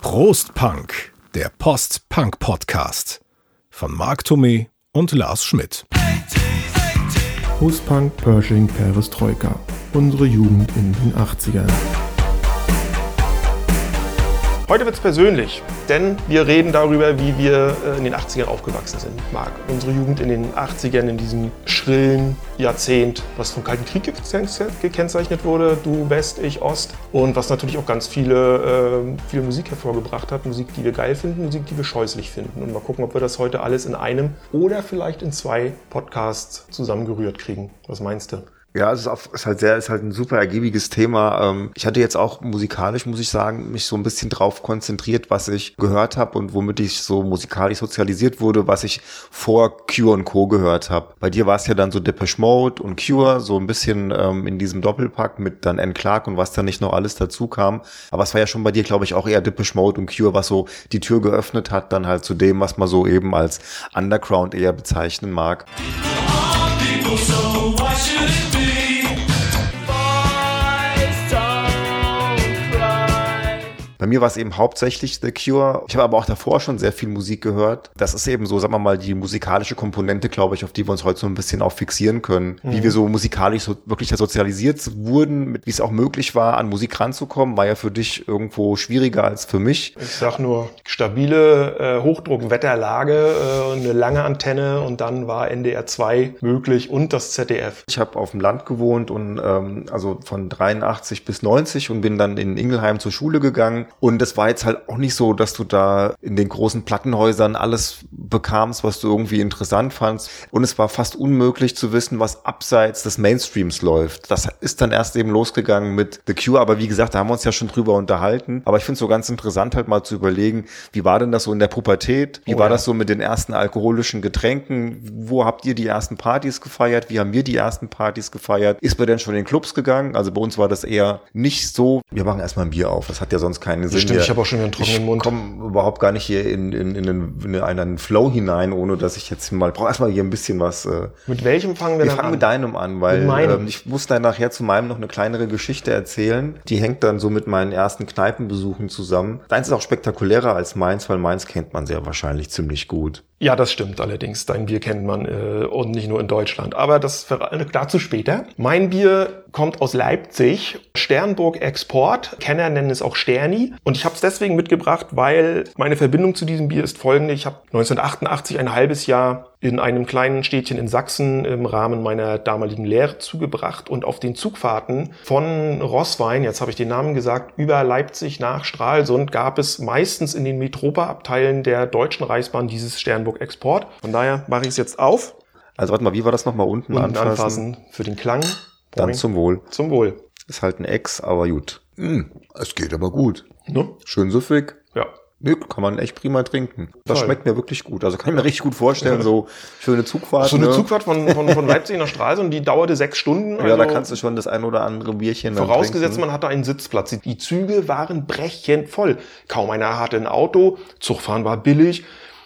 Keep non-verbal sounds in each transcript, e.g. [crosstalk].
Prost Punk, der Post-Punk-Podcast von Marc Thomé und Lars Schmidt. Postpunk, Pershing, Perestroika. Unsere Jugend in den 80ern. Heute wird es persönlich, denn wir reden darüber, wie wir äh, in den 80ern aufgewachsen sind. Marc, unsere Jugend in den 80ern, in diesem schrillen Jahrzehnt, was vom Kalten Krieg gekennzeichnet wurde, du West, ich Ost. Und was natürlich auch ganz viele, äh, viele Musik hervorgebracht hat. Musik, die wir geil finden, Musik, die wir scheußlich finden. Und mal gucken, ob wir das heute alles in einem oder vielleicht in zwei Podcasts zusammengerührt kriegen. Was meinst du? Ja, es ist, auf, ist halt sehr, ist halt ein super ergiebiges Thema. Ähm, ich hatte jetzt auch musikalisch, muss ich sagen, mich so ein bisschen drauf konzentriert, was ich gehört habe und womit ich so musikalisch sozialisiert wurde, was ich vor Cure und Co. gehört habe. Bei dir war es ja dann so Depeche Mode und Cure, so ein bisschen ähm, in diesem Doppelpack mit dann N. Clark und was da nicht noch alles dazu kam. Aber es war ja schon bei dir, glaube ich, auch eher Depeche Mode und Cure, was so die Tür geöffnet hat, dann halt zu dem, was man so eben als Underground eher bezeichnen mag. People, so Bei mir war es eben hauptsächlich The Cure. Ich habe aber auch davor schon sehr viel Musik gehört. Das ist eben so, sagen wir mal, die musikalische Komponente, glaube ich, auf die wir uns heute so ein bisschen auch fixieren können. Mhm. Wie wir so musikalisch so wirklich sozialisiert wurden, wie es auch möglich war, an Musik ranzukommen, war ja für dich irgendwo schwieriger als für mich. Ich sag nur, stabile äh, Hochdruckwetterlage, äh, eine lange Antenne und dann war NDR 2 möglich und das ZDF. Ich habe auf dem Land gewohnt und ähm, also von 83 bis 90 und bin dann in Ingelheim zur Schule gegangen und es war jetzt halt auch nicht so, dass du da in den großen Plattenhäusern alles bekamst, was du irgendwie interessant fandst. Und es war fast unmöglich zu wissen, was abseits des Mainstreams läuft. Das ist dann erst eben losgegangen mit The Cure. Aber wie gesagt, da haben wir uns ja schon drüber unterhalten. Aber ich finde es so ganz interessant halt mal zu überlegen, wie war denn das so in der Pubertät? Wie oh, war ja. das so mit den ersten alkoholischen Getränken? Wo habt ihr die ersten Partys gefeiert? Wie haben wir die ersten Partys gefeiert? Ist man denn schon in den Clubs gegangen? Also bei uns war das eher nicht so. Wir machen erstmal ein Bier auf. Das hat ja sonst keinen Sinn. Stimmt, ich habe auch schon einen trockenen Mund. Ich komme überhaupt gar nicht hier in, in, in, einen, in einen Flow hinein, ohne dass ich jetzt mal, brauche erstmal hier ein bisschen was. Äh, mit welchem fangen wir, wir dann fangen an? mit deinem an, weil ähm, ich muss dann nachher zu meinem noch eine kleinere Geschichte erzählen. Die hängt dann so mit meinen ersten Kneipenbesuchen zusammen. Deins ist auch spektakulärer als meins, weil meins kennt man sehr wahrscheinlich ziemlich gut. Ja, das stimmt allerdings. Dein Bier kennt man äh, und nicht nur in Deutschland. Aber das dazu später. Mein Bier kommt aus Leipzig, Sternburg Export. Kenner nennen es auch Sterni. Und ich habe es deswegen mitgebracht, weil meine Verbindung zu diesem Bier ist folgende. Ich habe 1988 ein halbes Jahr in einem kleinen Städtchen in Sachsen im Rahmen meiner damaligen Lehre zugebracht und auf den Zugfahrten von Rosswein, jetzt habe ich den Namen gesagt, über Leipzig nach Stralsund gab es meistens in den Metropa-Abteilen der Deutschen Reichsbahn dieses Sternburg Export. Von daher mache ich es jetzt auf. Also warte mal, wie war das nochmal unten, unten anfassen? anfassen? Für den Klang. Dann zum Wohl. Zum Wohl. Ist halt ein Ex, aber gut. Mm, es geht aber gut. Ne? Schön süffig. Ja. Nö, kann man echt prima trinken. Das Voll. schmeckt mir wirklich gut. Also kann ich mir richtig gut vorstellen, [laughs] so schöne Zugfahrt. So eine ne? Zugfahrt von, von, von Leipzig nach Stralsund, die dauerte sechs Stunden. Also ja, da also kannst du schon das ein oder andere Bierchen Vorausgesetzt, man hatte einen Sitzplatz. Die Züge waren brechend voll. Kaum einer hatte ein Auto. Zugfahren war billig.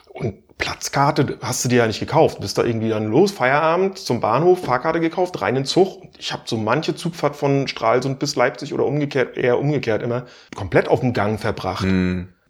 Und Platzkarte hast du dir ja nicht gekauft. Bist da irgendwie dann los, Feierabend zum Bahnhof, Fahrkarte gekauft, rein in Zug. Ich habe so manche Zugfahrt von Stralsund bis Leipzig oder umgekehrt, eher umgekehrt immer, komplett auf dem Gang verbracht.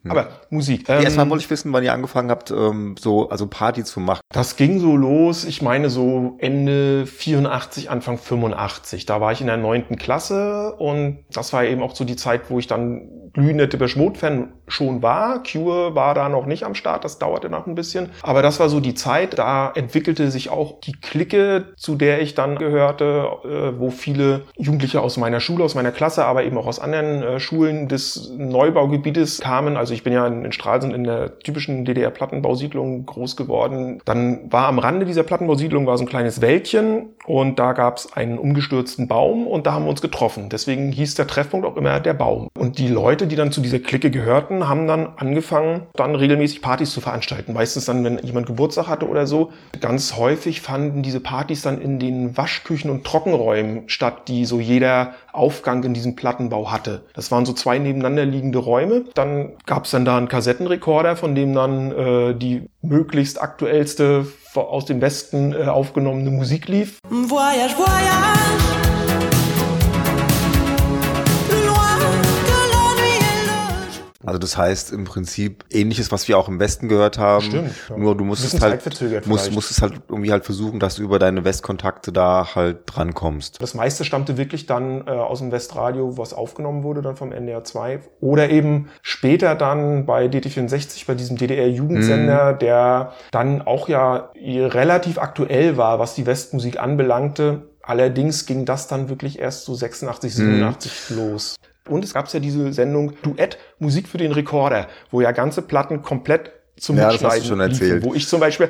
Mm. Aber Musik. Ähm, Erstmal wollte ich wissen, wann ihr angefangen habt, ähm, so also Party zu machen. Das ging so los, ich meine so Ende 84, Anfang 85. Da war ich in der neunten Klasse und das war eben auch so die Zeit, wo ich dann glühender Depeche Mode-Fan schon war. Cure war da noch nicht am Start, das dauerte noch ein bisschen. Aber das war so die Zeit, da entwickelte sich auch die Clique, zu der ich dann gehörte, äh, wo viele Jugendliche aus meiner Schule, aus meiner Klasse, aber eben auch aus anderen äh, Schulen des Neubaugebietes kamen. Also ich bin ja in Stralsund in der typischen DDR-Plattenbausiedlung groß geworden. Dann war am Rande dieser Plattenbausiedlung war so ein kleines Wäldchen und da gab es einen umgestürzten Baum und da haben wir uns getroffen. Deswegen hieß der Treffpunkt auch immer der Baum. Und die Leute, die dann zu dieser Clique gehörten, haben dann angefangen, dann regelmäßig Partys zu veranstalten. Meistens dann, wenn jemand Geburtstag hatte oder so. Ganz häufig fanden diese Partys dann in den Waschküchen und Trockenräumen statt, die so jeder Aufgang in diesem Plattenbau hatte. Das waren so zwei nebeneinander liegende Räume. Dann gab es dann da einen Kassettenrekorder, von dem dann äh, die möglichst aktuellste aus dem Westen äh, aufgenommene Musik lief. Voyage, voyage. Also das heißt im Prinzip ähnliches, was wir auch im Westen gehört haben. Stimmt, ja. Nur du musstest halt, musst, musstest halt irgendwie halt versuchen, dass du über deine Westkontakte da halt drankommst. Das meiste stammte wirklich dann äh, aus dem Westradio, was aufgenommen wurde dann vom NDR 2. Oder eben später dann bei DT64, bei diesem DDR-Jugendsender, Mhm. der dann auch ja relativ aktuell war, was die Westmusik anbelangte. Allerdings ging das dann wirklich erst so 86, Mhm. 87 los. Und es gab ja diese Sendung Duett Musik für den Rekorder, wo ja ganze Platten komplett zum Ja, das hast du Mitschneiden schon erzählt. wo ich zum Beispiel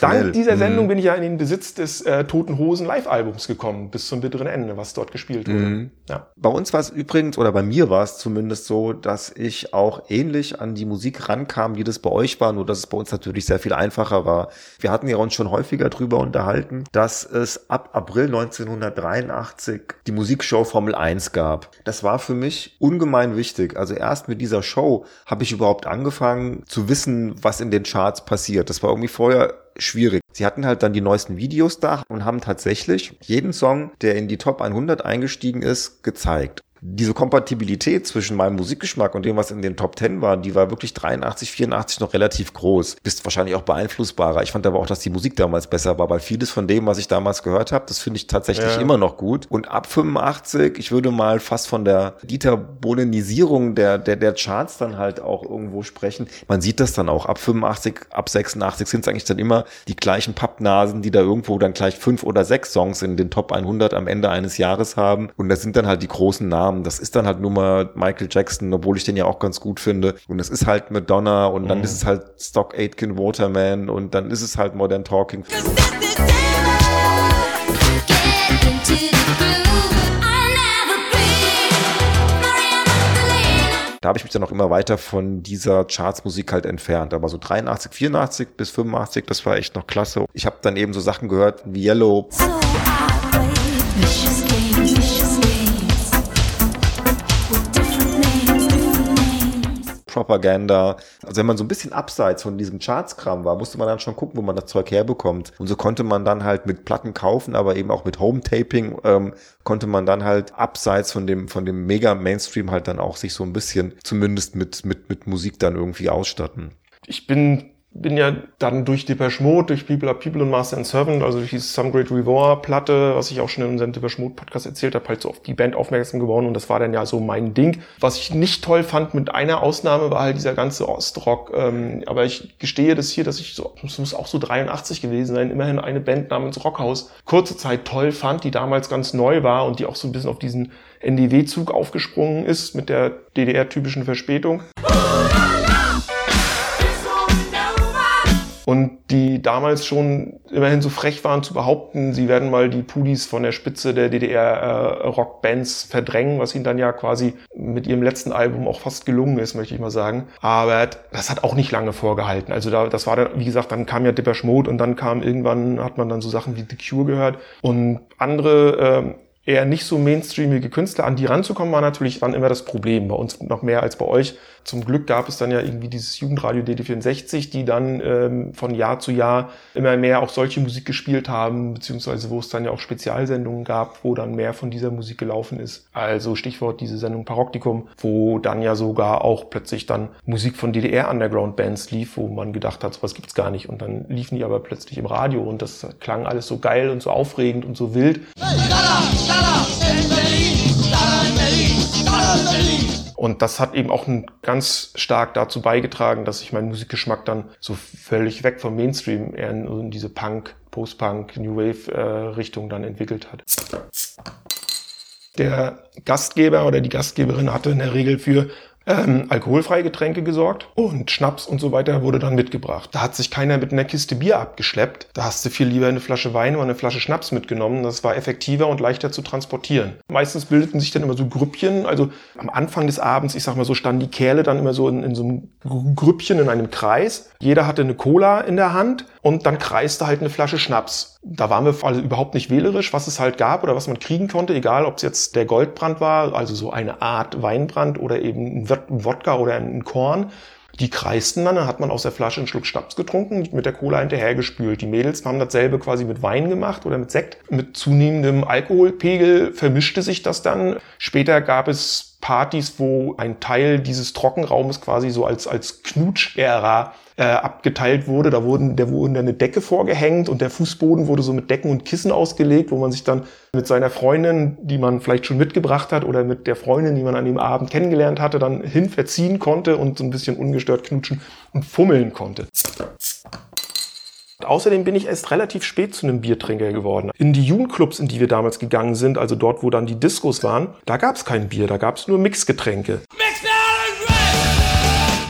dank dieser Sendung Mhm. bin ich ja in den Besitz des äh, Toten Hosen Live-Albums gekommen, bis zum bitteren Ende, was dort gespielt wurde. Mhm. Ja. Bei uns war es übrigens, oder bei mir war es zumindest so, dass ich auch ähnlich an die Musik rankam, wie das bei euch war, nur dass es bei uns natürlich sehr viel einfacher war. Wir hatten ja uns schon häufiger drüber unterhalten, dass es ab April 1983 die Musikshow Formel 1 gab. Das war für mich ungemein wichtig. Also erst mit dieser Show habe ich überhaupt angefangen zu wissen, was in den Charts passiert. Das war irgendwie vorher schwierig. Sie hatten halt dann die neuesten Videos da und haben tatsächlich jeden Song, der in die Top 100 eingestiegen ist, gezeigt. Diese Kompatibilität zwischen meinem Musikgeschmack und dem, was in den Top 10 war, die war wirklich 83, 84 noch relativ groß. Bist wahrscheinlich auch beeinflussbarer. Ich fand aber auch, dass die Musik damals besser war, weil vieles von dem, was ich damals gehört habe, das finde ich tatsächlich Ja. immer noch gut. Und ab 85, ich würde mal fast von der Dieter Bohlenisierung der, der, der Charts dann halt auch irgendwo sprechen. Man sieht das dann auch. Ab 85, ab 86 sind es eigentlich dann immer die gleichen Pappnasen, die da irgendwo dann gleich fünf oder sechs Songs in den Top 100 am Ende eines Jahres haben. Und das sind dann halt die großen Namen. Das ist dann halt nur mal Michael Jackson, obwohl ich den ja auch ganz gut finde. Und es ist halt Madonna und dann ist es halt Stock Aitken Waterman und dann ist es halt Modern Talking. Da habe ich mich dann auch immer weiter von dieser Chartsmusik halt entfernt. Aber so 83, 84 bis 85, das war echt noch klasse. Ich habe dann eben so Sachen gehört wie Yellow, So Propaganda. Also wenn man so ein bisschen abseits von diesem Chartskram war, musste man dann schon gucken, wo man das Zeug herbekommt. Und so konnte man dann halt mit Platten kaufen, aber eben auch mit Home-Taping ähm, konnte man dann halt abseits von dem von dem Mega-Mainstream halt dann auch sich so ein bisschen zumindest mit mit mit Musik dann irgendwie ausstatten. Ich bin bin ja dann durch Depeche Mode, durch People Are People und Master and Servant, also durch diese Some Great Reward Platte, was ich auch schon in unserem Depeche Mode Podcast erzählt habe, halt so auf die Band aufmerksam geworden und das war dann ja so mein Ding. Was ich nicht toll fand, mit einer Ausnahme, war halt dieser ganze Ostrock. Ähm, aber ich gestehe das hier, dass ich so, es muss auch so 83 gewesen sein, immerhin eine Band namens Rockhaus kurze Zeit toll fand, die damals ganz neu war und die auch so ein bisschen auf diesen NDW-Zug aufgesprungen ist mit der DDR-typischen Verspätung. Und die damals schon immerhin so frech waren zu behaupten, sie werden mal die Pudis von der Spitze der DDR-Rockbands verdrängen, was ihnen dann ja quasi mit ihrem letzten Album auch fast gelungen ist, möchte ich mal sagen. Aber das hat auch nicht lange vorgehalten. Also da, das war dann, wie gesagt, dann kam ja Depeche Mode und dann kam irgendwann, hat man dann so Sachen wie The Cure gehört und andere ähm, eher nicht so mainstreamige Künstler, an die ranzukommen, war natürlich dann immer das Problem. Bei uns noch mehr als bei euch. Zum Glück gab es dann ja irgendwie dieses Jugendradio DD64, die dann ähm, von Jahr zu Jahr immer mehr auch solche Musik gespielt haben, beziehungsweise wo es dann ja auch Spezialsendungen gab, wo dann mehr von dieser Musik gelaufen ist. Also Stichwort diese Sendung Paroktikum, wo dann ja sogar auch plötzlich dann Musik von DDR-Underground-Bands lief, wo man gedacht hat, sowas gibt's gar nicht. Und dann liefen die aber plötzlich im Radio und das klang alles so geil und so aufregend und so wild. Und das hat eben auch ganz stark dazu beigetragen, dass sich mein Musikgeschmack dann so völlig weg vom Mainstream eher in, in diese Punk, Post-Punk, New Wave äh, dann entwickelt hat. Der Gastgeber oder die Gastgeberin hatte in der Regel für ähm, alkoholfreie Getränke gesorgt und Schnaps und so weiter wurde dann mitgebracht. Da hat sich keiner mit einer Kiste Bier abgeschleppt. Da hast du viel lieber eine Flasche Wein oder eine Flasche Schnaps mitgenommen. Das war effektiver und leichter zu transportieren. Meistens bildeten sich dann immer so Grüppchen. Also am Anfang des Abends, ich sag mal so, standen die Kerle dann immer so in, in so einem Grüppchen in einem Kreis. Jeder hatte eine Cola in der Hand und dann kreiste halt eine Flasche Schnaps. Da waren wir also überhaupt nicht wählerisch, was es halt gab oder was man kriegen konnte, egal ob es jetzt der Goldbrand war, also so eine Art Weinbrand oder eben ein Wodka oder ein Korn. Die kreisten dann, dann hat man aus der Flasche einen Schluck Schnaps getrunken, mit der Cola hinterhergespült. Die Mädels haben dasselbe quasi mit Wein gemacht oder mit Sekt. Mit zunehmendem Alkoholpegel vermischte sich das dann. Später gab es Partys, wo ein Teil dieses Trockenraumes quasi so als, als Knutsch-Ära äh, abgeteilt wurde. Da wurden, der wurde eine Decke vorgehängt und der Fußboden wurde so mit Decken und Kissen ausgelegt, wo man sich dann mit seiner Freundin, die man vielleicht schon mitgebracht hat, oder mit der Freundin, die man an dem Abend kennengelernt hatte, dann hin verziehen konnte und so ein bisschen ungestört knutschen und fummeln konnte. Außerdem bin ich erst relativ spät zu einem Biertrinker geworden. In die Jugendclubs, in die wir damals gegangen sind, also dort, wo dann die Diskos waren, da gab es kein Bier, da gab es nur Mixgetränke.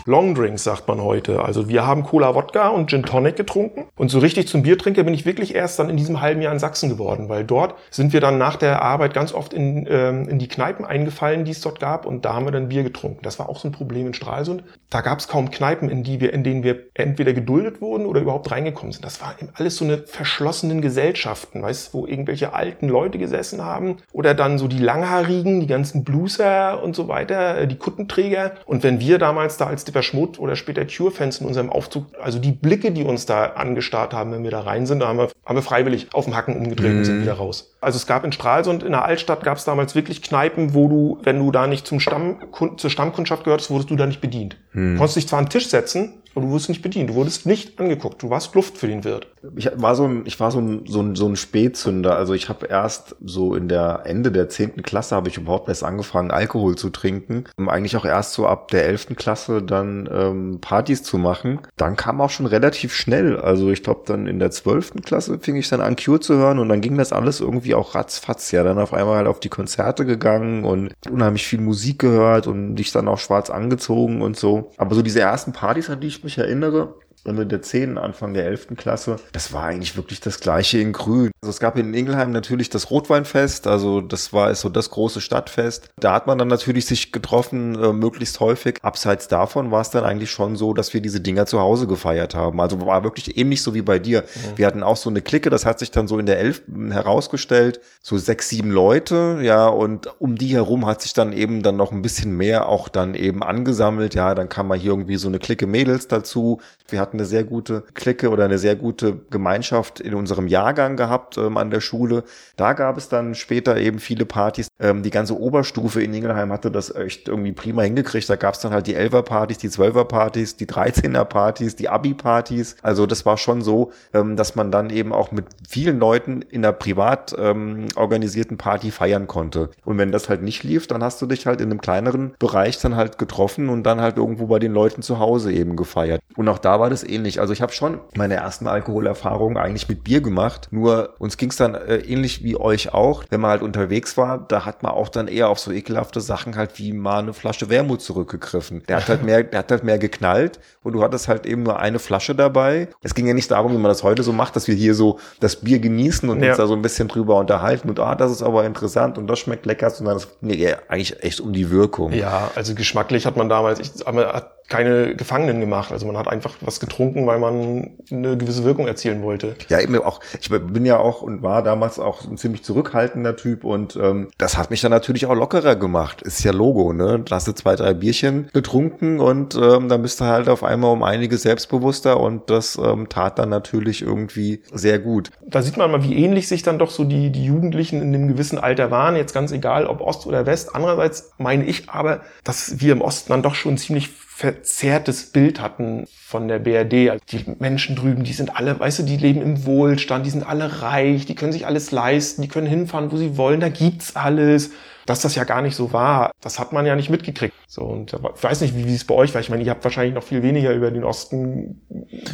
Longdrinks sagt man heute. Also wir haben Cola Wodka und Gin Tonic getrunken. Und so richtig zum Biertrinker bin ich wirklich erst dann in diesem halben Jahr in Sachsen geworden, weil dort sind wir dann nach der Arbeit ganz oft in, ähm, in die Kneipen eingefallen, die es dort gab. Und da haben wir dann Bier getrunken. Das war auch so ein Problem in Stralsund. Da gab es kaum Kneipen, in, die wir, in denen wir entweder geduldet wurden oder überhaupt reingekommen sind. Das war eben alles so eine verschlossenen Gesellschaften, weißt wo irgendwelche alten Leute gesessen haben. Oder dann so die Langhaarigen, die ganzen Blueser und so weiter, äh, die Kuttenträger. Und wenn wir damals da als Depeche Mode oder später Cure-Fans in unserem Aufzug, also die Blicke, die uns da angestarrt haben, wenn wir da rein sind, da haben wir, haben wir freiwillig auf dem Hacken umgedreht und sind wieder raus. Also es gab in Stralsund, in der Altstadt gab es damals wirklich Kneipen, wo du, wenn du da nicht zum Stamm, zur Stammkundschaft gehörtest, wurdest du da nicht bedient. Du konntest dich zwar an den Tisch setzen, aber du wurdest nicht bedient. Du wurdest nicht angeguckt. Du warst Luft für den Wirt. Ich war so ein, ich war so ein, so ein, so ein Spätzünder. Also ich habe erst so in der Ende der zehnten Klasse habe ich überhaupt erst angefangen, Alkohol zu trinken. Um eigentlich auch erst so ab der elften Klasse dann ähm, Partys zu machen. Dann kam auch schon relativ schnell. Also ich glaube dann in der zwölften Klasse fing ich dann an, Cure zu hören und dann ging das alles irgendwie auch ratzfatz. Ja, dann auf einmal halt auf die Konzerte gegangen und unheimlich viel Musik gehört und dich dann auch schwarz angezogen und so. Aber so diese ersten Partys, an die ich mich erinnere, Ende der 10., Anfang der 11. Klasse. Das war eigentlich wirklich das gleiche in Grün. Also es gab in Ingelheim natürlich das Rotweinfest, also das war so das große Stadtfest. Da hat man dann natürlich sich getroffen, äh, möglichst häufig. Abseits davon war es dann eigentlich schon so, dass wir diese Dinger zu Hause gefeiert haben. Also war wirklich ähnlich so wie bei dir. Wir hatten auch so eine Clique, das hat sich dann so in der 11. herausgestellt, so sechs, sieben Leute, ja, und um die herum hat sich dann eben dann noch ein bisschen mehr auch dann eben angesammelt. Ja, dann kam mal hier irgendwie so eine Clique Mädels dazu. Wir hatten eine sehr gute Clique oder eine sehr gute Gemeinschaft in unserem Jahrgang gehabt ähm, an der Schule. Da gab es dann später eben viele Partys. Ähm, die ganze Oberstufe in Ingelheim hatte das echt irgendwie prima hingekriegt. Da gab es dann halt die 11er-Partys, die 12er-Partys, die 13er-Partys, die Abi-Partys. Also das war schon so, ähm, dass man dann eben auch mit vielen Leuten in einer privat ähm, organisierten Party feiern konnte. Und wenn das halt nicht lief, dann hast du dich halt in einem kleineren Bereich dann halt getroffen und dann halt irgendwo bei den Leuten zu Hause eben gefeiert. Und auch da war das ähnlich. Also ich habe schon meine ersten Alkoholerfahrungen eigentlich mit Bier gemacht. Nur uns ging es dann äh, ähnlich wie euch auch. Wenn man halt unterwegs war, da hat man auch dann eher auf so ekelhafte Sachen halt wie mal eine Flasche Wermut zurückgegriffen. Der hat halt mehr, der hat halt mehr geknallt und du hattest halt eben nur eine Flasche dabei. Es ging ja nicht darum, wie man das heute so macht, dass wir hier so das Bier genießen und Ja. uns da so ein bisschen drüber unterhalten und ah, das ist aber interessant und das schmeckt lecker, sondern es ging ja eigentlich echt um die Wirkung. Ja, also geschmacklich hat man damals, ich, man hat keine Gefangenen gemacht. Also man hat einfach was getrunken, weil man eine gewisse Wirkung erzielen wollte. Ja, eben auch, ich bin ja auch und war damals auch ein ziemlich zurückhaltender Typ und ähm, das hat mich dann natürlich auch lockerer gemacht. Ist ja Logo, ne? Da hast du zwei, drei Bierchen getrunken und ähm, dann bist du halt auf einmal um einiges selbstbewusster und das ähm, tat dann natürlich irgendwie sehr gut. Da sieht man mal, wie ähnlich sich dann doch so die, die Jugendlichen in einem gewissen Alter waren. Jetzt ganz egal, ob Ost oder West. Andererseits meine ich aber, dass wir im Osten dann doch schon ziemlich verzerrtes Bild hatten von der BRD. Also die Menschen drüben, die sind alle, weißt du, die leben im Wohlstand, die sind alle reich, die können sich alles leisten, die können hinfahren, wo sie wollen, da gibt's alles. Dass das ja gar nicht so war, das hat man ja nicht mitgekriegt. So, und ich weiß nicht, wie, wie es bei euch war. Ich meine, ihr habt wahrscheinlich noch viel weniger über den Osten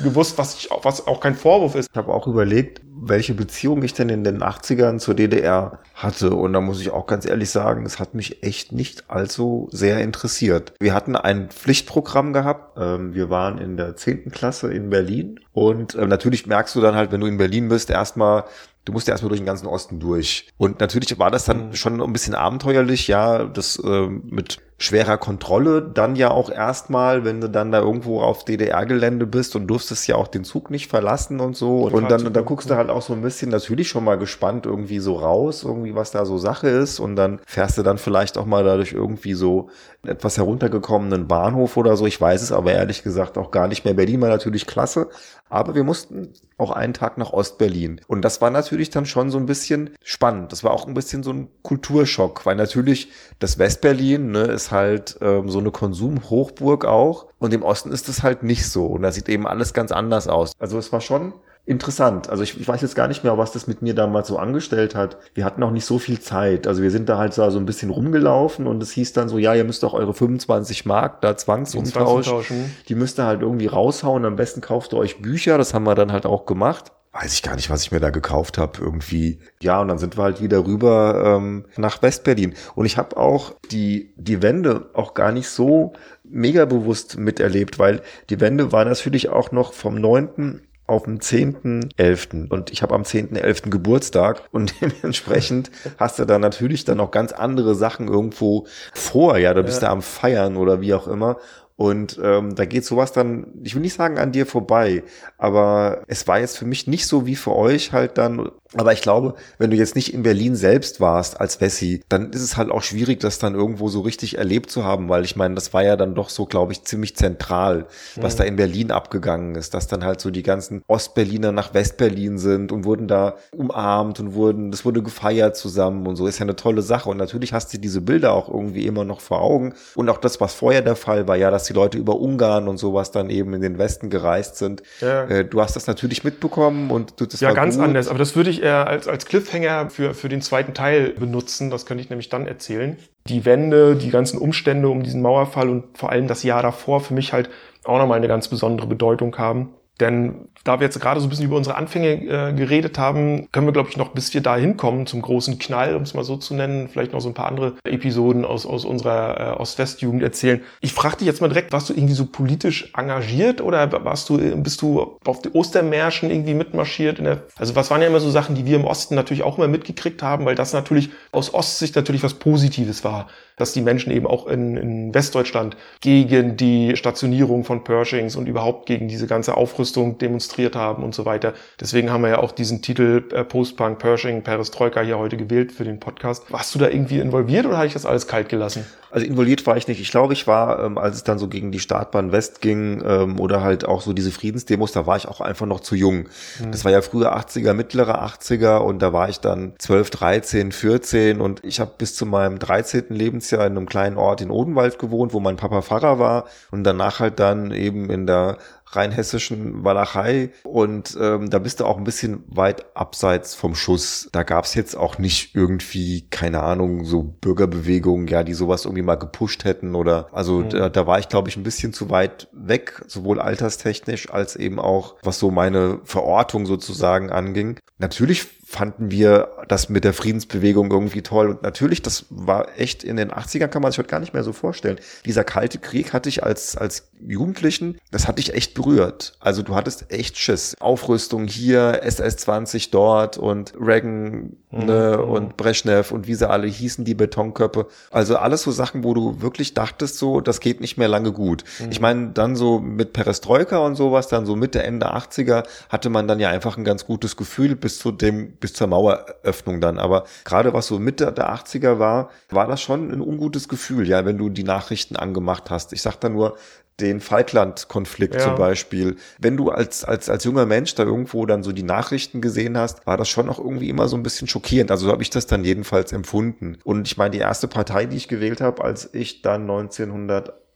gewusst, was, ich, was auch kein Vorwurf ist. Ich habe auch überlegt, welche Beziehung ich denn in den 80ern zur DDR hatte. Und da muss ich auch ganz ehrlich sagen, es hat mich echt nicht allzu sehr interessiert. Wir hatten ein Pflichtprogramm gehabt. Ähm, Wir waren in der 10. Klasse in Berlin. Und ähm, natürlich merkst du dann halt, wenn du in Berlin bist, erstmal, du musst ja erstmal durch den ganzen Osten durch. Und natürlich war das dann schon ein bisschen abenteuerlich, ja, das ähm, mit schwerer Kontrolle dann ja auch erstmal, wenn du dann da irgendwo auf DDR-Gelände bist und durftest ja auch den Zug nicht verlassen und so. Und, und dann, da guckst du halt auch so ein bisschen natürlich schon mal gespannt irgendwie so raus, irgendwie was da so Sache ist. Und dann fährst du dann vielleicht auch mal dadurch irgendwie so etwas heruntergekommenen Bahnhof oder so. Ich weiß es aber ehrlich gesagt auch gar nicht mehr. Berlin war natürlich klasse, aber wir mussten auch einen Tag nach Ostberlin. Und das war natürlich dann schon so ein bisschen spannend. Das war auch ein bisschen so ein Kulturschock, weil natürlich das Westberlin ne, ist halt ähm, so eine Konsumhochburg auch. Und im Osten ist es halt nicht so. Und da sieht eben alles ganz anders aus. Also es war schon interessant. Also ich, ich weiß jetzt gar nicht mehr, was das mit mir damals so angestellt hat. Wir hatten auch nicht so viel Zeit. Also wir sind da halt so ein bisschen rumgelaufen und es hieß dann so, ja, ihr müsst auch eure 25 Mark da zwangsumtauschen. Die müsst ihr halt irgendwie raushauen. Am besten kauft ihr euch Bücher. Das haben wir dann halt auch gemacht. Weiß ich gar nicht, was ich mir da gekauft habe. Irgendwie. Ja, und dann sind wir halt wieder rüber ähm, nach Westberlin. Und ich habe auch die, die Wende auch gar nicht so mega bewusst miterlebt, weil die Wende war natürlich auch noch vom 9 auf dem 10.11. und ich habe am 10.11. Geburtstag [laughs] und dementsprechend hast du da natürlich dann noch ganz andere Sachen irgendwo vor, ja, da bist Ja. du am Feiern oder wie auch immer und ähm, da geht sowas dann, ich will nicht sagen an dir vorbei, aber es war jetzt für mich nicht so wie für euch halt dann, aber ich glaube, wenn du jetzt nicht in Berlin selbst warst als Wessi, dann ist es halt auch schwierig, das dann irgendwo so richtig erlebt zu haben, weil ich meine, das war ja dann doch so, glaube ich, ziemlich zentral, was da in Berlin abgegangen ist, dass dann halt so die ganzen Ostberliner nach Westberlin sind und wurden da umarmt und wurden, das wurde gefeiert zusammen und so, ist ja eine tolle Sache und natürlich hast du diese Bilder auch irgendwie immer noch vor Augen und auch das, was vorher der Fall war, ja, dass die Leute über Ungarn und sowas dann eben in den Westen gereist sind. Ja. Äh, du hast das natürlich mitbekommen und du, das Ja, ganz gut. anders. Aber das würde ich eher als, als Cliffhanger für, für den zweiten Teil benutzen. Das könnte ich nämlich dann erzählen. Die Wende, die ganzen Umstände um diesen Mauerfall und vor allem das Jahr davor für mich halt auch nochmal eine ganz besondere Bedeutung haben. Denn da wir jetzt gerade so ein bisschen über unsere Anfänge äh, geredet haben, können wir, glaube ich, noch bis wir da hinkommen zum großen Knall, um es mal so zu nennen, vielleicht noch so ein paar andere Episoden aus, aus unserer äh, Ost-West-Jugend erzählen. Ich frage dich jetzt mal direkt, warst du irgendwie so politisch engagiert oder warst du, bist du auf die Ostermärschen irgendwie mitmarschiert? In der, also was waren ja immer so Sachen, die wir im Osten natürlich auch immer mitgekriegt haben, weil das natürlich aus Ostsicht natürlich was Positives war, dass die Menschen eben auch in, in Westdeutschland gegen die Stationierung von Pershings und überhaupt gegen diese ganze Aufrüstung demonstriert haben und so weiter. Deswegen haben wir ja auch diesen Titel äh, Post-Punk, Pershing, Perestroika hier heute gewählt für den Podcast. Warst du da irgendwie involviert oder habe ich das alles kalt gelassen? Also involviert war ich nicht. Ich glaube, ich war, ähm, als es dann so gegen die Startbahn West ging ähm, oder halt auch so diese Friedensdemos, da war ich auch einfach noch zu jung. Das war ja früher 80er, mittlere 80er und da war ich dann 12, 13, 14 und ich habe bis zu meinem 13. Lebensjahr in einem kleinen Ort in Odenwald gewohnt, wo mein Papa Pfarrer war und danach halt dann eben in der rheinhessischen Walachei und ähm, da bist du auch ein bisschen weit abseits vom Schuss. Da gab's jetzt auch nicht irgendwie, keine Ahnung, so Bürgerbewegungen, ja, die sowas irgendwie mal gepusht hätten oder also da, da war ich, glaube ich, ein bisschen zu weit weg, sowohl alterstechnisch als eben auch, was so meine Verortung sozusagen anging. Natürlich fanden wir das mit der Friedensbewegung irgendwie toll. Und natürlich, das war echt in den 80ern, kann man sich heute gar nicht mehr so vorstellen. Dieser kalte Krieg hatte ich als, als Jugendlichen, das hat dich echt berührt. Also du hattest echt Schiss. Aufrüstung hier, SS-20 dort und Reagan ne, und Brezhnev und wie sie alle hießen, die Betonköpfe. Also alles so Sachen, wo du wirklich dachtest, so, das geht nicht mehr lange gut. Ich meine, dann so mit Perestroika und sowas, dann so Mitte, Ende 80er, hatte man dann ja einfach ein ganz gutes Gefühl bis zu dem, bis zur Maueröffnung dann. Aber gerade was so Mitte der 80er war, war das schon ein ungutes Gefühl, ja, wenn du die Nachrichten angemacht hast. Ich sag da nur, den Falkland-Konflikt Ja. zum Beispiel. Wenn du als, als, als junger Mensch da irgendwo dann so die Nachrichten gesehen hast, war das schon auch irgendwie immer so ein bisschen schockierend. Also so habe ich das dann jedenfalls empfunden. Und ich meine, die erste Partei, die ich gewählt habe, als ich dann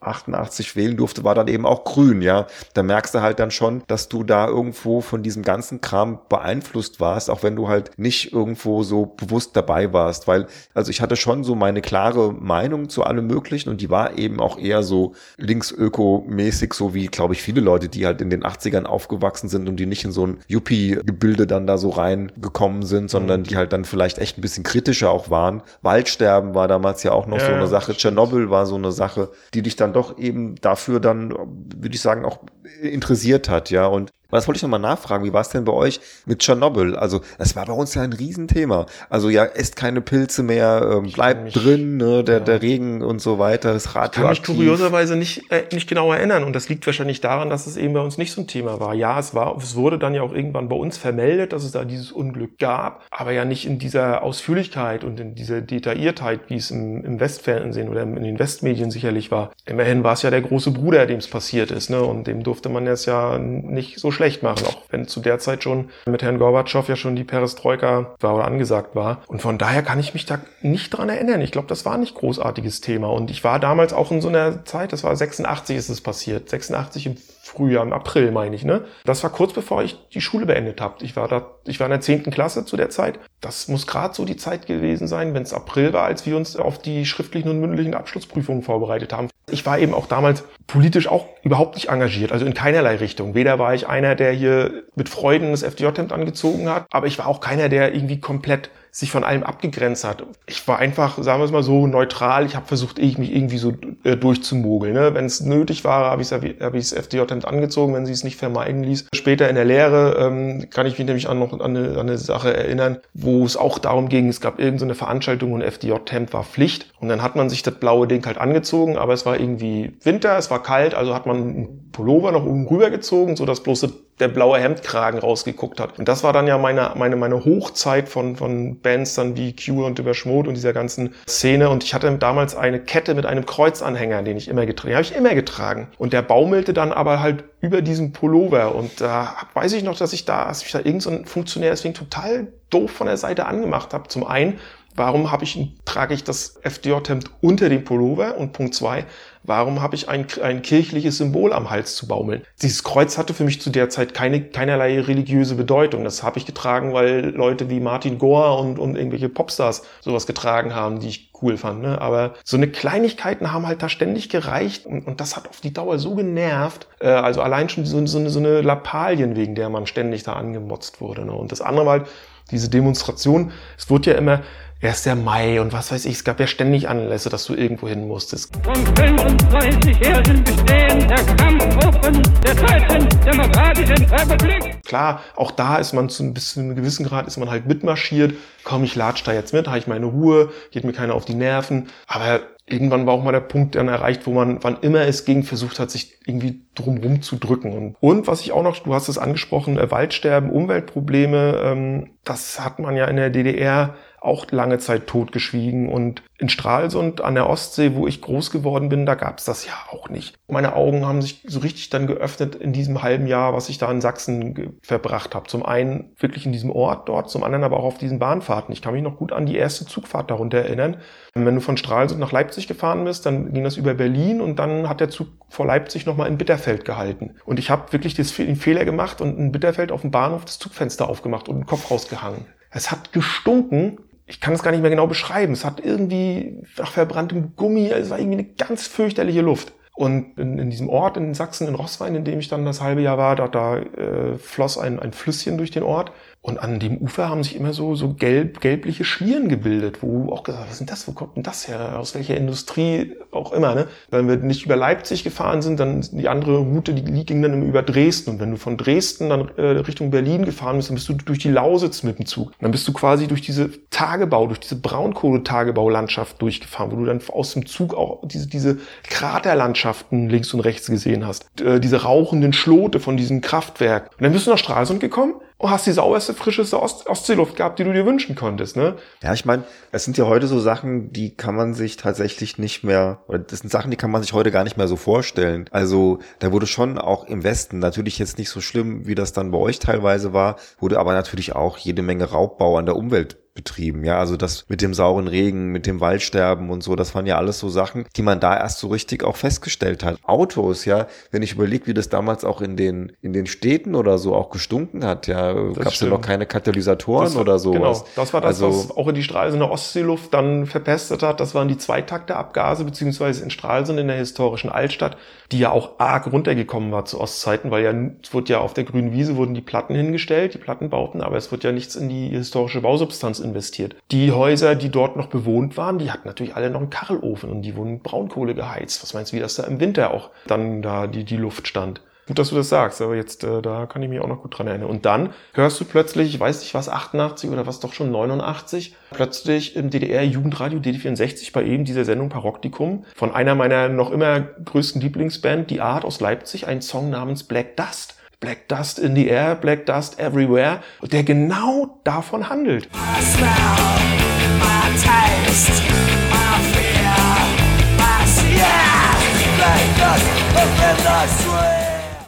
1988 wählen durfte, war dann eben auch grün, ja. Da merkst du halt dann schon, dass du da irgendwo von diesem ganzen Kram beeinflusst warst, auch wenn du halt nicht irgendwo so bewusst dabei warst, weil, also ich hatte schon so meine klare Meinung zu allem Möglichen und die war eben auch eher so linksöko-mäßig, so wie, glaube ich, viele Leute, die halt in den 80ern aufgewachsen sind und die nicht in so ein Yuppie-Gebilde dann da so reingekommen sind, sondern die halt dann vielleicht echt ein bisschen kritischer auch waren. Waldsterben war damals ja auch noch Ja, so eine Sache. Tschernobyl war so eine Sache, die dich dann doch eben dafür dann, würde ich sagen, auch interessiert hat, ja. Und Was wollte ich nochmal nachfragen? Wie war es denn bei euch mit Tschernobyl? Also, das war bei uns ja ein Riesenthema. Also, ja, esst keine Pilze mehr, ähm, bleibt mich- drin, ne, der, der Regen und so weiter, das kann mich radioaktiv. kurioserweise nicht, äh, nicht genau erinnern. Und das liegt wahrscheinlich daran, dass es eben bei uns nicht so ein Thema war. Ja, es war, es wurde dann ja auch irgendwann bei uns vermeldet, dass es da dieses Unglück gab, aber ja nicht in dieser Ausführlichkeit und in dieser Detailliertheit, wie es im, im Westfernsehen oder in den Westmedien sicherlich war. Immerhin war es ja der große Bruder, dem es passiert ist, ne? Und dem durfte man es ja nicht so schlecht machen, auch wenn zu der Zeit schon mit Herrn Gorbatschow ja schon die Perestroika war oder angesagt war. Und von daher kann ich mich da nicht dran erinnern. Ich glaube, das war nicht großartiges Thema. Und ich war damals auch in so einer Zeit, das war 86 ist es passiert, 86 im Frühjahr, im April meine ich, ne? Das war kurz bevor ich die Schule beendet habe. Ich war da, ich war in der 10. Klasse zu der Zeit. Das muss gerade so die Zeit gewesen sein, wenn es April war, als wir uns auf die schriftlichen und mündlichen Abschlussprüfungen vorbereitet haben. Ich war eben auch damals politisch auch überhaupt nicht engagiert, also in keinerlei Richtung. Weder war ich einer, der hier mit Freuden das FDJ-Hemd angezogen hat, aber ich war auch keiner, der irgendwie komplett sich von allem abgegrenzt hat. Ich war einfach, sagen wir es mal so, neutral. Ich habe versucht, ich mich irgendwie so äh, durchzumogeln. Ne? Wenn es nötig war, habe ich hab ich's FDJ-Hemd angezogen, wenn sie es nicht vermeiden ließ. Später in der Lehre ähm, kann ich mich nämlich an noch an eine, an eine Sache erinnern, wo es auch darum ging, es gab irgendeine Veranstaltung und FDJ-Hemd war Pflicht. Und dann hat man sich das blaue Ding halt angezogen, aber es war irgendwie Winter, es war kalt, also hat man einen Pullover noch oben rübergezogen, so dass bloß der blaue Hemdkragen rausgeguckt hat. Und das war dann ja meine, meine, meine Hochzeit von, von Bands dann wie Cure und Überschmut und dieser ganzen Szene. Und ich hatte damals eine Kette mit einem Kreuzanhänger, den ich immer getragen habe. ich immer getragen. Und der baumelte dann aber halt über diesem Pullover. Und da weiß ich noch, dass ich da, dass ich da irgend so Funktionär deswegen total doof von der Seite angemacht habe. Zum einen, warum habe ich, trage ich das FDJ-Hemd unter dem Pullover? Und Punkt zwei, warum habe ich ein, ein kirchliches Symbol am Hals zu baumeln? Dieses Kreuz hatte für mich zu der Zeit keine, keinerlei religiöse Bedeutung. Das habe ich getragen, weil Leute wie Martin Gore und, und irgendwelche Popstars sowas getragen haben, die ich cool fand. Ne? Aber so eine Kleinigkeiten haben halt da ständig gereicht und, und das hat auf die Dauer so genervt. Äh, also allein schon so, so, eine, so eine Lappalien, wegen der man ständig da angemotzt wurde. Ne? Und das andere war halt diese Demonstration. Es wurde ja immer 1. Mai und was weiß ich, es gab ja ständig Anlässe, dass du irgendwo hin musstest. Von 35 Jahren bestehen der Kampfgruppen der Deutschen Demokratischen Republik. Klar, auch da ist man zu, bis zu einem gewissen Grad ist man halt mitmarschiert. Komm, ich latsch da jetzt mit, habe ich meine Ruhe, geht mir keiner auf die Nerven. Aber irgendwann war auch mal der Punkt dann erreicht, wo man, wann immer es ging, versucht hat, sich irgendwie drumrum zu drücken. Und, und was ich auch noch, du hast es angesprochen, äh, Waldsterben, Umweltprobleme, ähm, das hat man ja in der DDR auch lange Zeit totgeschwiegen. Und in Stralsund an der Ostsee, wo ich groß geworden bin, da gab es das ja auch nicht. Meine Augen haben sich so richtig dann geöffnet in diesem halben Jahr, was ich da in Sachsen verbracht habe. Zum einen wirklich in diesem Ort dort, zum anderen aber auch auf diesen Bahnfahrten. Ich kann mich noch gut an die erste Zugfahrt darunter erinnern. Wenn du von Stralsund nach Leipzig gefahren bist, dann ging das über Berlin und dann hat der Zug vor Leipzig nochmal in Bitterfeld gehalten. Und ich habe wirklich den Fehler gemacht und in Bitterfeld auf dem Bahnhof das Zugfenster aufgemacht und den Kopf rausgehangen. Es hat gestunken. Ich kann es gar nicht mehr genau beschreiben. Es hat irgendwie nach verbranntem Gummi, es war irgendwie eine ganz fürchterliche Luft. Und in, in diesem Ort in Sachsen, in Rosswein, in dem ich dann das halbe Jahr war, da, da äh, floss ein, ein Flüsschen durch den Ort. Und an dem Ufer haben sich immer so, so gelb, gelbliche Schlieren gebildet, wo auch gesagt, was denn das? Wo kommt denn das her? Aus welcher Industrie auch immer, ne? Wenn wir nicht über Leipzig gefahren sind, dann die andere Route, die ging dann über Dresden. Und wenn du von Dresden dann äh, Richtung Berlin gefahren bist, dann bist du durch die Lausitz mit dem Zug. Und dann bist du quasi durch diese Tagebau, durch diese Braunkohletagebaulandschaft durchgefahren, wo du dann aus dem Zug auch diese, diese Kraterlandschaften links und rechts gesehen hast. Äh, diese rauchenden Schlote von diesem Kraftwerk. Und dann bist du nach Stralsund gekommen und hast die sauberste, frischeste Ost Ostseeluft gehabt, die du dir wünschen konntest, ne? Ja, ich meine, es sind ja heute so Sachen, die kann man sich tatsächlich nicht mehr, oder das sind Sachen, die kann man sich heute gar nicht mehr so vorstellen. Also da wurde schon auch im Westen, natürlich jetzt nicht so schlimm, wie das dann bei euch teilweise war, wurde aber natürlich auch jede Menge Raubbau an der Umwelt betrieben. Ja, also das mit dem sauren Regen, mit dem Waldsterben und so, das waren ja alles so Sachen, die man da erst so richtig auch festgestellt hat. Autos, ja, wenn ich überlege, wie das damals auch in den, in den Städten oder so auch gestunken hat, ja, gab es ja noch keine Katalysatoren Das- oder sowas. Genau, das war das, also, was auch in die Stralsunder Ostseeluft dann verpestet hat. Das waren die Zweitakterabgase, beziehungsweise in Stralsund in der historischen Altstadt, die ja auch arg runtergekommen war zu Ostzeiten, weil ja, es wurde ja auf der grünen Wiese wurden die Platten hingestellt, die Plattenbauten, aber es wird ja nichts in die historische Bausubstanz investiert. Die Häuser, die dort noch bewohnt waren, die hatten natürlich alle noch einen Kachelofen und die wurden mit Braunkohle geheizt. Was meinst du, wie das da im Winter auch dann da die, die Luft stand? Gut, dass du das sagst, aber jetzt, äh, da kann ich mich auch noch gut dran erinnern. Und dann hörst du plötzlich, ich weiß nicht was, 88 oder was doch schon 89, plötzlich im DDR-Jugendradio DD64 bei eben dieser Sendung Paroktikum von einer meiner noch immer größten Lieblingsband, Die Art aus Leipzig, ein Song namens Black Dust. Black Dust in the Air, Black Dust Everywhere, der genau davon handelt.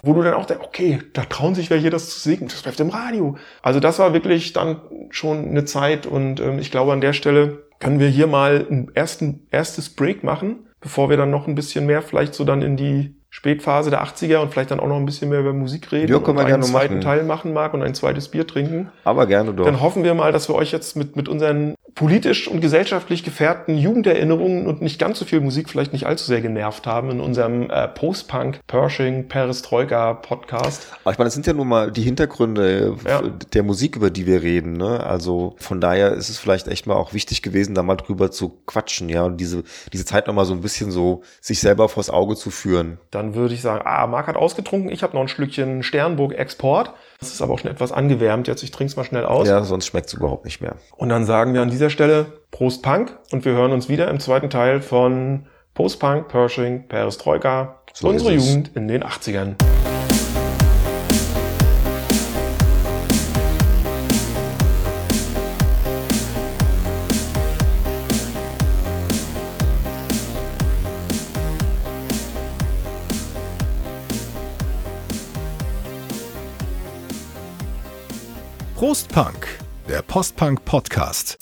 Wo du dann auch denkst, okay, da trauen sich welche das zu singen, das läuft im Radio. Also das war wirklich dann schon eine Zeit und ähm, ich glaube an der Stelle können wir hier mal ein ersten, erstes Break machen, bevor wir dann noch ein bisschen mehr vielleicht so dann in die Spätphase der 80er und vielleicht dann auch noch ein bisschen mehr über Musik reden Ja, können wir und gerne einen zweiten machen. Teil machen mag und ein zweites Bier trinken. Aber gerne doch. Dann hoffen wir mal, dass wir euch jetzt mit, mit unseren politisch und gesellschaftlich gefärbten Jugenderinnerungen und nicht ganz so viel Musik vielleicht nicht allzu sehr genervt haben in unserem äh, Post-Punk, Pershing, Perestroika Podcast. Aber ich meine, das sind ja nun mal die Hintergründe äh, Ja. der Musik, über die wir reden. Ne? Also von daher ist es vielleicht echt mal auch wichtig gewesen, da mal drüber zu quatschen, ja, und diese, diese Zeit noch mal so ein bisschen so sich selber vors Auge zu führen. Dann würde ich sagen, ah, Marc hat ausgetrunken, ich habe noch ein Schlückchen Sternburg Export. Das ist aber auch schon etwas angewärmt jetzt, ich trinke es mal schnell aus. Ja, sonst schmeckt es überhaupt nicht mehr. Und dann sagen wir an dieser Stelle Prost Punk und wir hören uns wieder im zweiten Teil von Post-Punk, Pershing, Perestroika, So unsere. Jugend in den 80ern. Prost Punk, der Postpunk Podcast.